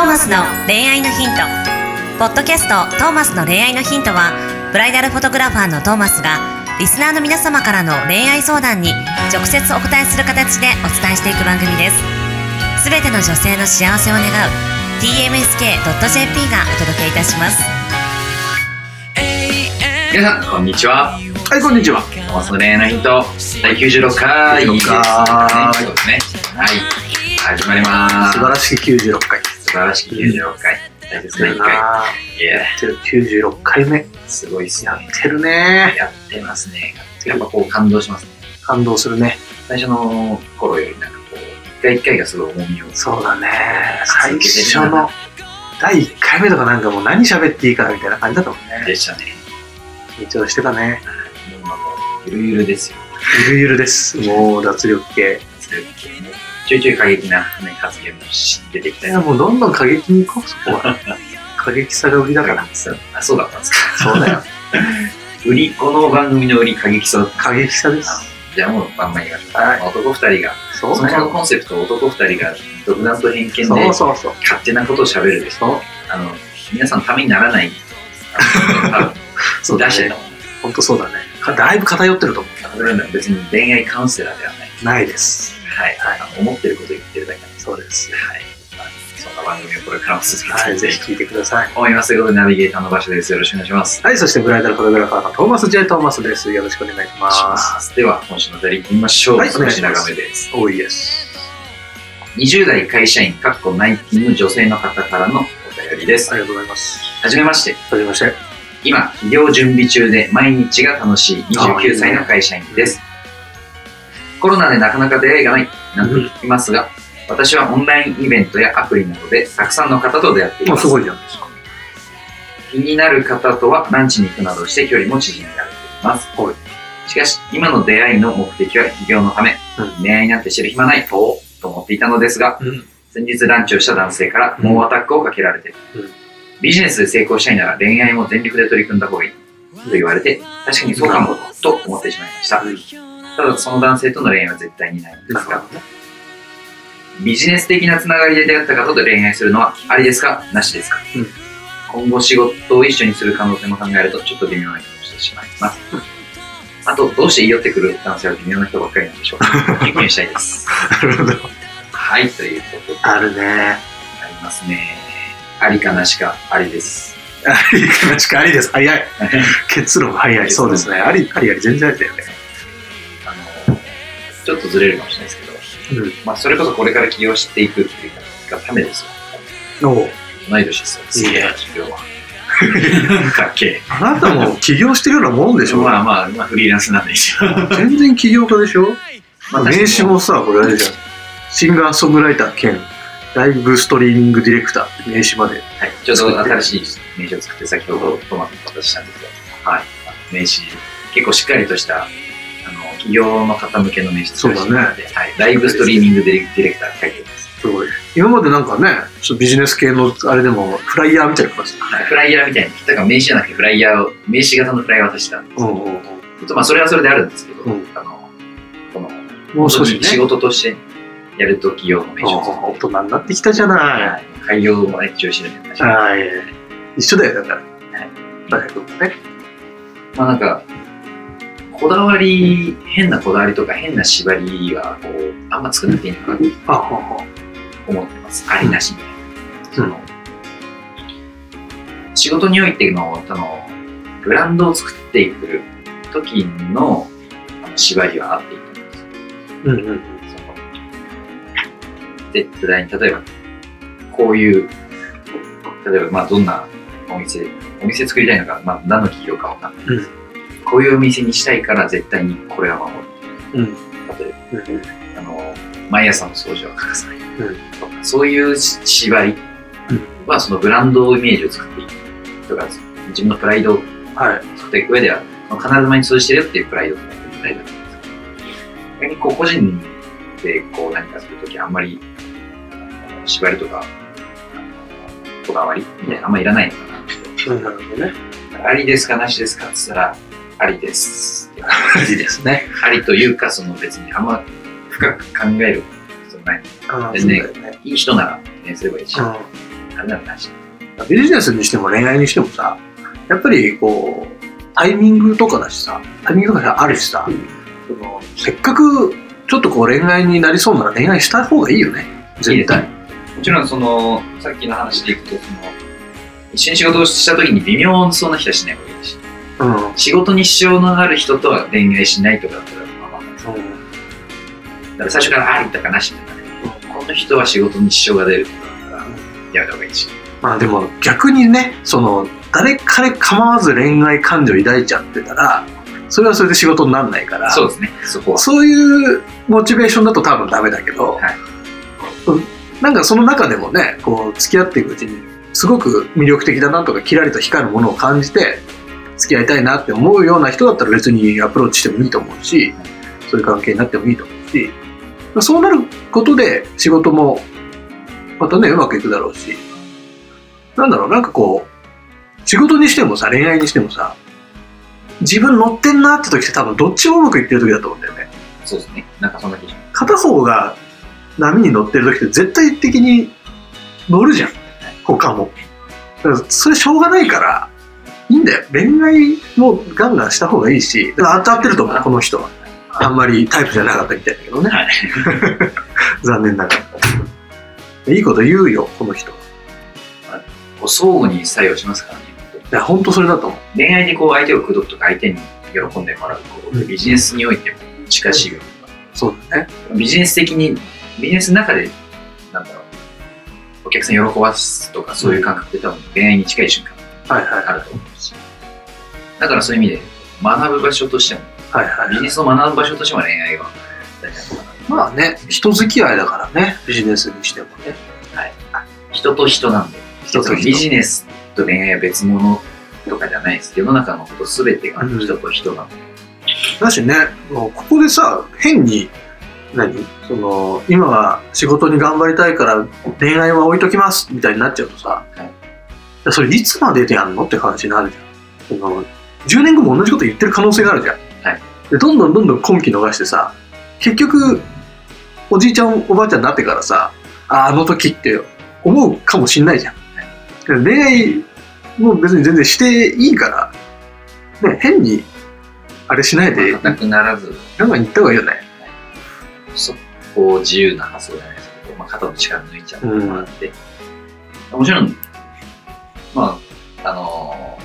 ーマスの恋愛のヒント」ポッドキャスト「トーマスの恋愛のヒントは」ブライダルフォトグラファーのトーマスがリスナーの皆様からの恋愛相談に直接お答えする形でお伝えしていく番組ですすべての女性の幸せを願う tmsk.jp がお届けいたします皆さん、こんにちは。はい、こんにちは。トーマスの恋愛のヒント、第96回ですね。96回そうですね。はい。始まります。素晴らしき96回。素晴らしき96回。大切な1回。やってる96回目。すごいっすやね。ってるね。やってますね。やっぱこう感動しますね。感動するね。最初の頃よりなんかこう、一回一回がすごい重みを。そうだね。最初の第1回目とかなんかもう何喋っていいかなみたいな感じだったもんね。でしたね。緊張してたね。もう今もうゆるゆるですよ。ゆるゆるです。もう脱力系。ちょいちょい過激な、ね、発言も出てきたりいや、もうどんどん過激に行こう、そこは。過激さが売りだから。そうあそうだったんですか。そうだよ。売り、この番組の売り過激さ。過激さです。じゃあもうバンバン言いましょう。はい男二人が、そもそもそうだよ。コンセプト男二人が独断と偏見で。勝手なことを喋るです。そうあの、皆さんのためにならない、そう出してた。もん。本当そうだね。かだいぶ偏ってると思それは別に恋愛カウンセラーではない。う。ないです。はい。あの思ってること言ってるだけなんです。そうです。はい。まあそんな番組をこれからも続けはい、ていきたいぜひ聞いてください。と思います。ということで、ナビゲーターの場所です。よろしくお願いします。はい、そしてブライダルフォトグラファーのトーマス・ジェイ・トーマスです。よろしくお願いします。では、今週のお便り行ってみましょう。はいお願いします長めです。多いです。20代会社員、かっこ内勤の女性の方からのお便りですあ。りがとうございます。はじめまして。はじめまして。今、企業準備中で毎日が楽しい29歳の会社員です。コロナでなかなか出会いがないなんて聞きますが、私はオンラインイベントやアプリなどでたくさんの方と出会っていますす。ごいじゃないですか。気になる方とはランチに行くなどして距離も縮められています。はいしかし、今の出会いの目的は起業のため、うん恋愛なんて知る暇ないとと思っていたのですが、うん。先日ランチをした男性から猛アタックをかけられて、うんビジネスで成功したいなら恋愛も全力で取り組んだ方がいいと言われて、確かにそうかもと思ってしまいました。ただその男性との恋愛は絶対にないのですが。ビジネス的なつながりで出会った方と恋愛するのはありですか？なしですか、うん今後仕事を一緒にする可能性も考えるとちょっと微妙な気もしてしまいます。あと、どうして言い寄ってくる男性は微妙な人ばっかりなんでしょうか？経験したいです。なるほど。はい、ということであるね。ありますね。ありかなしかありです。ありかなしかありです。早い。結論早い。そうですね。あり、ありあり、全然ありだよね。ちょっとずれるかもしれないですけど、うん。まあ、それこそこれから起業していくっていうかためですよ。おう同い年ですよ。いいね授業は。かっけあなたも起業してるようなもんでしょ？まあまあ、まあ、フリーランスなんで一応。全然起業家でしょ？まあ名刺もさ、これあれじゃん。シンガーソングライター兼ライブストリーミングディレクター名刺まで。はい、ちょうど新しい名刺を作って、先ほどトマトの形したんですけど、はい、名刺、結構しっかりとした、企業の方向けの名刺作らせてもらってはい、ライブストリーミングディレディレクター書いてます。すごい。今までなんかね、ちょっとビジネス系のあれでもフライヤーみたいな感じだはいフライヤーみたいに、だから名刺じゃなくてフライヤーを、名刺型のフライヤーを渡したんですけど、うんうんうん。ちょっとまあそれはそれであるんですけど、うんあの、この、もう少しね。仕事としてやると企業の名刺を大人になってきたじゃなはい、開業もね、中止でやりましい。た。はい。一緒だよ、だから。はい大学もね。まあなんか、こだわり、変なこだわりとか変な縛りは、こう、あんま作んなくていいのかなと思ってます。ありなしみたいな。仕事においての、その、ブランドを作っていく時の縛りはあっていいと思うんです。うんうん。絶対に、例えば、こういう、例えば、まあ、どんなお店、お店作りたいのか、まあ、何の企業かわかんない。うんこういうお店にしたいから、絶対にこれは守る。うん例えば、うんあの、毎朝の掃除は欠かさない。んとかそういう縛りは、そのブランドイメージを作っていく。とか、自分のプライドをはい。作っていく上では、必ず前に通じてるよっていうプライドを持っていきたいだと思うんですけど、逆にこう、個人でこう何かするとき、あんまり、縛りとか、こだわりみたいなのあんまいらないのかなって。うんなるほどね。ありですかなしですかって言ったら、ありです。いいですね。ありというか、その別にあんま深く考える必要ない。ああ、でね。いい人なら、ね、すればいいし、うんならなし。ビジネスにしても恋愛にしてもさ、やっぱりこう、タイミングとかだしさ、タイミングとかあるしさ、そのせっかくちょっとこう恋愛になりそうなら恋愛した方がいいよね。絶対。もちろんその、さっきの話でいくと、その、一緒に仕事をした時に微妙そうな人はしない方がいいし、うん。仕事に支障のある人とは恋愛しないとかだったらまあまあまあだから最初からありだかなしだかね、この人は仕事に支障が出るとかだったらやめた方がいいし。まあでも逆にね、その、誰彼構わず恋愛感情抱いちゃってたら、それはそれで仕事にならないから、そうですね、そこは。そういうモチベーションだと多分ダメだけど、はいうんなんかその中でもね、こう付き合っていくうちに、すごく魅力的だなとか、キラリと光るものを感じて、付き合いたいなって思うような人だったら別にアプローチしてもいいと思うし、そういう関係になってもいいと思うし、そうなることで仕事もまたね、うまくいくだろうし、なんだろう、なんかこう、仕事にしてもさ、恋愛にしてもさ、自分乗ってんなって時って多分どっちもうまくいってる時だと思うんだよね。そうですね、なんかそんな気片方が波に乗ってる時って絶対的に乗るじゃん。他も。それしょうがないからいいんだよ。恋愛もガンガンした方がいいし当たってると思うこの人は。あんまりタイプじゃなかったみたいだけどね、はい。残念ながら。いいこと言うよこの人は。相互に作用しますからね。本当にや本当それだと思う。恋愛でこう相手を口説くとか相手に喜んでもらうことってビジネスにおいても近しいようそうだね。なビジネス的にビジネスの中でなんだろう。お客さん喜ばすとかそういう感覚って多分恋愛に近い瞬間はいはいあると思うしだからそういう意味で学ぶ場所としてもはいはいビジネスを学ぶ場所としても恋愛は。大事なのかなまあね人付き合いだからねビジネスにしてもね。人と人なんで。人と人。ビジネスと恋愛は別物とかじゃないです。世の中のこと全てが人と人なんで、だしねもうここでさ変に何？その今は仕事に頑張りたいから恋愛は置いときますみたいになっちゃうとさ、はいそれいつまででやんのって話になるじゃん。その10年後も同じこと言ってる可能性があるじゃん、はい。でどんどんどんどん今期逃してさ結局おじいちゃんおばあちゃんになってからさああの時って思うかもしんないじゃん、で恋愛も別に全然していいからね変にあれしないでなくならず。ガンガン言った方がいいよね。そこう自由な発想じゃないですけど、まあ、肩の力抜いちゃってもらって、もちろんまああの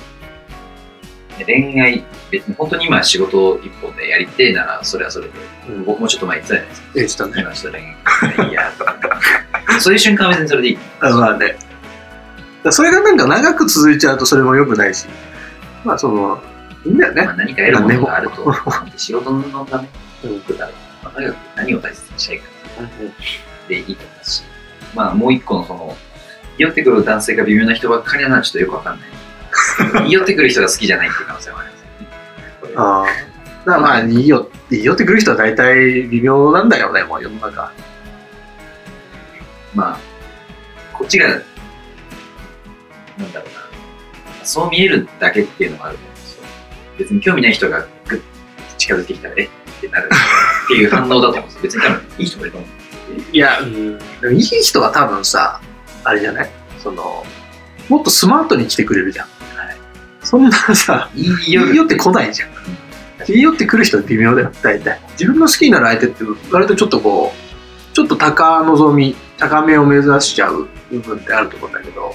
ね恋愛別に本当に今仕事一本でやりてえならそれはそれでうん、僕もちょっと前言ってたじゃないですか。ええしたね。今ちょっと恋愛いやとか そういう瞬間は別にそれでいい。あまあね。それがなんか長く続いちゃうとそれも良くないし、まあその、いいんだよね。まあ、。何か得るものがあると 仕事のためうん。く何を大切にしたいかでいいと思うし、まあもう一個のその、言い寄ってくる男性が微妙な人ばっかりなのはちょっとよくわかんない。言い寄ってくる人が好きじゃないっていう可能性もありますああ。だからまあ、いいよ、いいよってくる人は大体微妙なんだよね、もう世の中。まあ、こっちが、なんだろうな、そう見えるだけっていうのもあると思うんですよ。別に興味ない人がグッと近づいてきたら、え？ってなる っていう反応だと思うんですよ。別に多分いい人もいると思う。いや、うん。でもいい人は多分さ、あれじゃない？その、もっとスマートに来てくれるじゃん。はいそんなさ、いいいいよって来ないじゃん。いいよって来る人は微妙だよ、大体。自分の好きになる相手って、割とちょっとこう、ちょっと高望み、高めを目指しちゃう部分ってあると思うんだけど、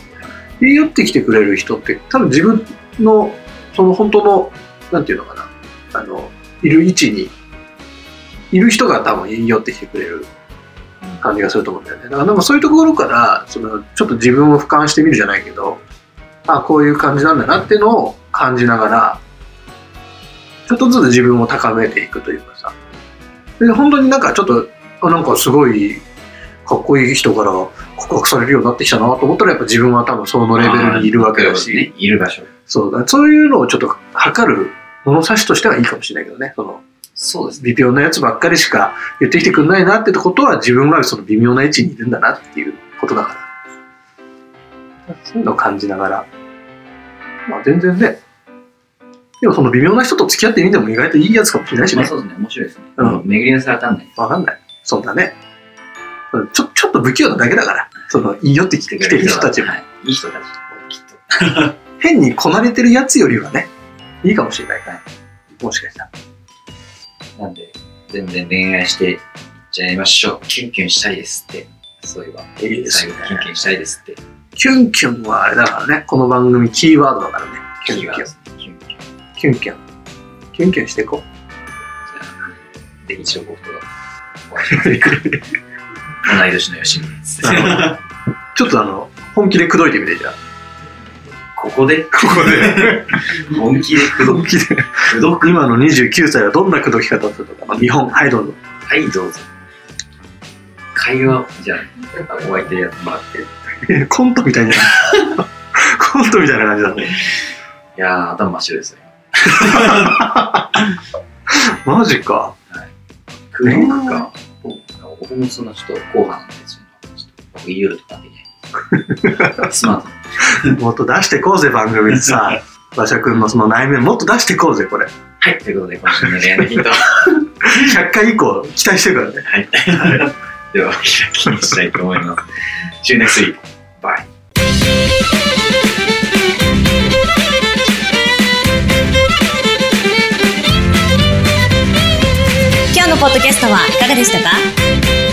いいよって来てくれる人って、多分自分の、その本当の、なんていうのかな、あの、いる位置に、いる人が多分いいよって来てくれる感じがすると思うんだよね。だからなんかそういうところから、そのちょっと自分を俯瞰してみるじゃないけど、あこういう感じなんだなっていうのを感じながら、ちょっとずつ自分を高めていくというかさ。で、本当になんかちょっと、あなんかすごいかっこいい人から告白されるようになってきたなと思ったら、やっぱ自分は多分そのレベルにいるわけだし、ね、いる場所。そうだ、そういうのをちょっと測る物差しとしてはいいかもしれないけどね。そのそうですね。微妙なやつばっかりしか言ってきてくんないなってことは自分がその微妙な位置にいるんだなっていうことだからそういうのを感じながらまあ全然ねでもその微妙な人と付き合ってみても意外といいやつかもしれないしねまあそうですね。面白いですね。うん巡り合わせわかんない。わかんないそんなねちょちょっと不器用なだけだからそのいいよって来て来てる人たちもはいいい人たち、きっと。変にこなれてるやつよりはね、いいかもしれないから。もしかしたら。なんで、全然恋愛していっちゃいましょう。キュンキュンしたいですって。そういえば、いいですねキュンキュンしたいですって。キュンキュンはあれだからね、この番組キーワードだからね。キュンキュン。キュンキュン。じキュンキュン。キュンキュンしていこう。ゃあ、ぜひ一応僕とお会いしませんか。同い年の吉野です。ちょっとあの、本気で口説いてみて、じゃあ。ここで？ここで。本気で口本気で。説く。今の29歳はどんな口説き方をするのか。まあ、日本、はい、どうぞ。はい、どうぞ。会話を、じゃあ、お相手やってもらって。い コントみたいない コントみたいな感じだね。やー、頭真っ白ですよ。マジか。空論か。僕もそんなちょっと後半なんですよ。ちょっと僕言いよるとかできない。すまん。もっと出してこうぜ、番組にさ。馬車くんのその内面もっと出してこうぜ、これ。はい、ということで、今週の恋愛のヒント。100回以降、期待してるからね。はい。では、開きにしたいと思います。See you next week. Bye. 今日のポッドキャストはいかがでしたか？